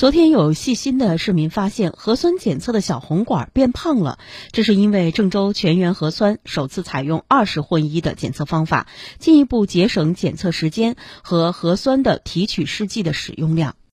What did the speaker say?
昨天有细心的市民发现，核酸检测的小红管变胖了，这是因为郑州全员核酸首次采用二十混一的检测方法，进一步节省检测时间和核酸的提取试剂的使用量。